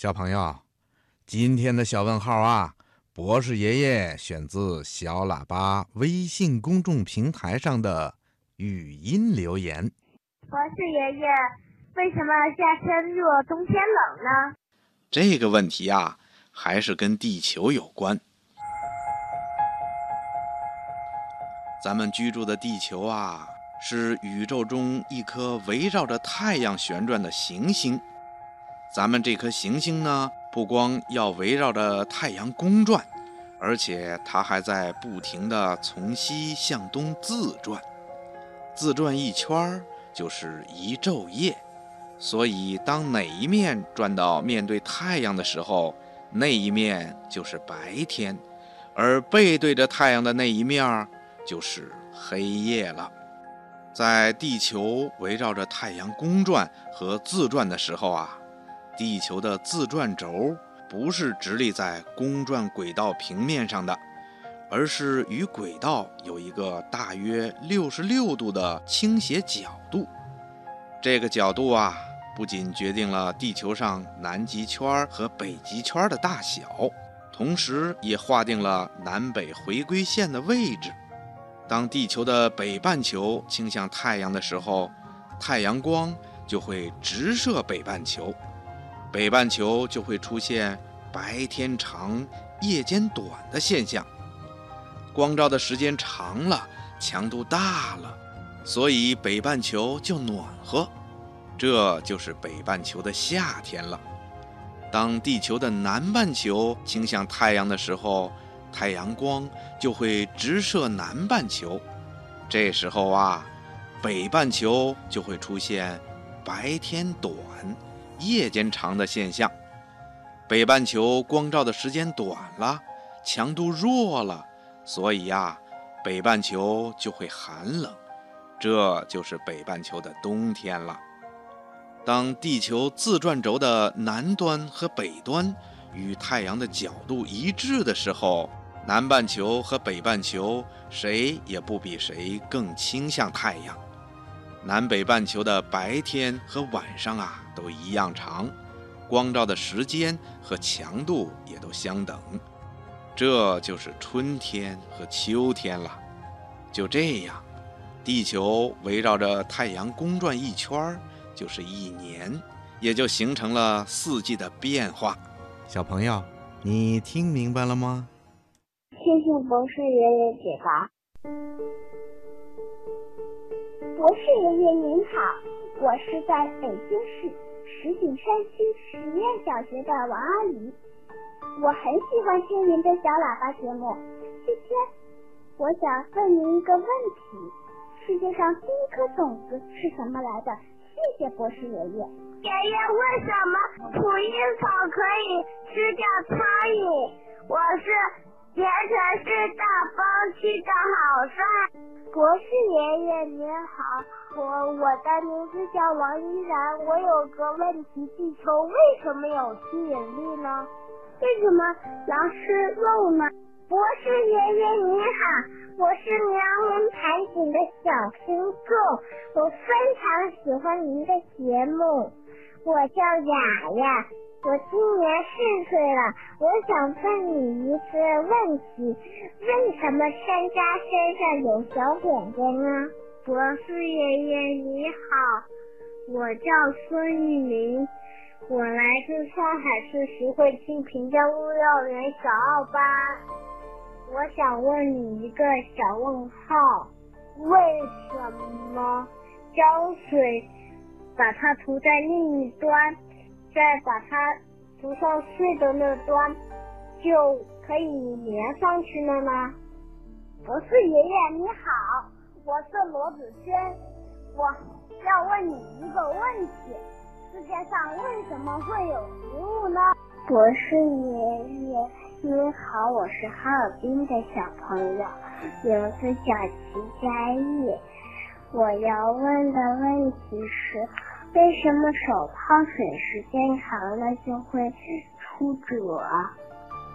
小朋友，今天的小问号啊，博士爷爷选自小喇叭微信公众平台上的语音留言。博士爷爷，为什么夏天热，冬天冷呢？这个问题啊，还是跟地球有关。咱们居住的地球啊，是宇宙中一颗围绕着太阳旋转的行星。咱们这颗行星呢，不光要围绕着太阳公转，而且它还在不停地从西向东自转，自转一圈儿就是一昼夜。所以，当哪一面转到面对太阳的时候，那一面就是白天，而背对着太阳的那一面儿。就是黑夜了。在地球围绕着太阳公转和自转的时候啊，地球的自转轴不是直立在公转轨道平面上的，而是与轨道有一个大约六十六度的倾斜角度。这个角度啊，不仅决定了地球上南极圈和北极圈的大小，同时也划定了南北回归线的位置。当地球的北半球倾向太阳的时候，太阳光就会直射北半球，北半球就会出现白天长、夜间短的现象。光照的时间长了，强度大了，所以北半球就暖和，这就是北半球的夏天了。当地球的南半球倾向太阳的时候，太阳光就会直射南半球，这时候啊，北半球就会出现白天短、夜间长的现象。北半球光照的时间短了，强度弱了，所以呀，北半球就会寒冷，这就是北半球的冬天了。当地球自转轴的南端和北端与太阳的角度一致的时候，南半球和北半球谁也不比谁更倾向太阳，南北半球的白天和晚上啊都一样长，光照的时间和强度也都相等，这就是春天和秋天了。就这样，地球围绕着太阳公转一圈就是一年，也就形成了四季的变化。小朋友，你听明白了吗？谢谢博士爷爷解答。博士爷爷您好，我是在北京市石景山区实验小学的王阿姨，我很喜欢听您的小喇叭节目。今天我想问您一个问题：世界上第一颗种子是什么来的？谢谢博士爷爷。爷爷，为什么捕蝇草可以吃掉苍蝇？我是。咸城市大风区的好帅博士爷爷您好，我我的名字叫王依然，我有个问题，地球为什么有吸引力呢？为什么老是漏呢？博士爷爷您好，我是苗民盘锦的小听众，我非常喜欢您的节目，我叫雅雅。我今年四岁了，我想问你一个问题：为什么山楂身上有小点点呢？博士爷爷你好，我叫孙玉林，我来自上海市徐汇区平江路幼儿园小二班。我想问你一个小问号：为什么胶水把它涂在另一端？再把它涂上碎的那端，就可以粘上去了吗。博士爷爷你好，我是罗子轩，我要问你一个问题：世界上为什么会有植物呢？博士爷爷你好，我是哈尔滨的小朋友，名字叫齐佳艺，我要问的问题是。为什么手泡水时间长了就会出褶？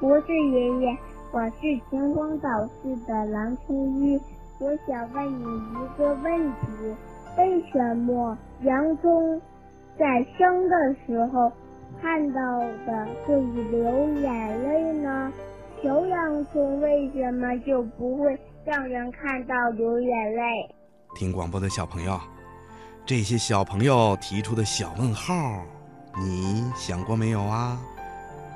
博士爷爷，我是晴光岛市的蓝空一，我想问你一个问题：为什么洋葱在生的时候看到的就流眼泪呢？小洋葱为什么就不会让人看到流眼泪？听广播的小朋友，这些小朋友提出的小问号，你想过没有啊？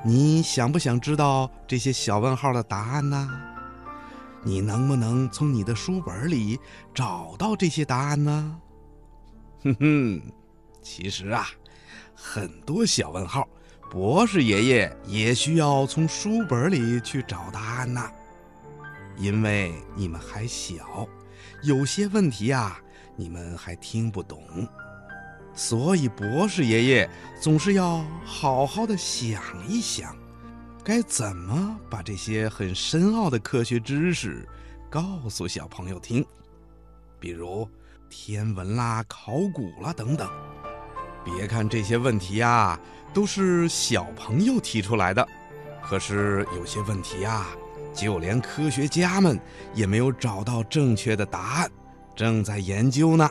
你想不想知道这些小问号的答案呢？你能不能从你的书本里找到这些答案呢？哼哼，其实啊，很多小问号，博士爷爷也需要从书本里去找答案呢。因为你们还小，有些问题啊，你们还听不懂，所以博士爷爷总是要好好的想一想。该怎么把这些很深奥的科学知识告诉小朋友听？比如天文啦、考古啦等等。别看这些问题呀，都是小朋友提出来的，可是有些问题呀，就连科学家们也没有找到正确的答案，正在研究呢。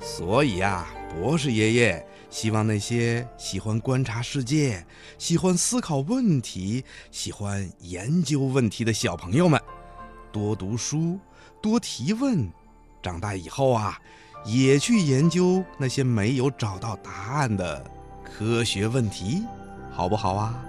所以呀，博士爷爷。希望那些喜欢观察世界、喜欢思考问题、喜欢研究问题的小朋友们，多读书、多提问，长大以后啊，也去研究那些没有找到答案的科学问题，好不好啊？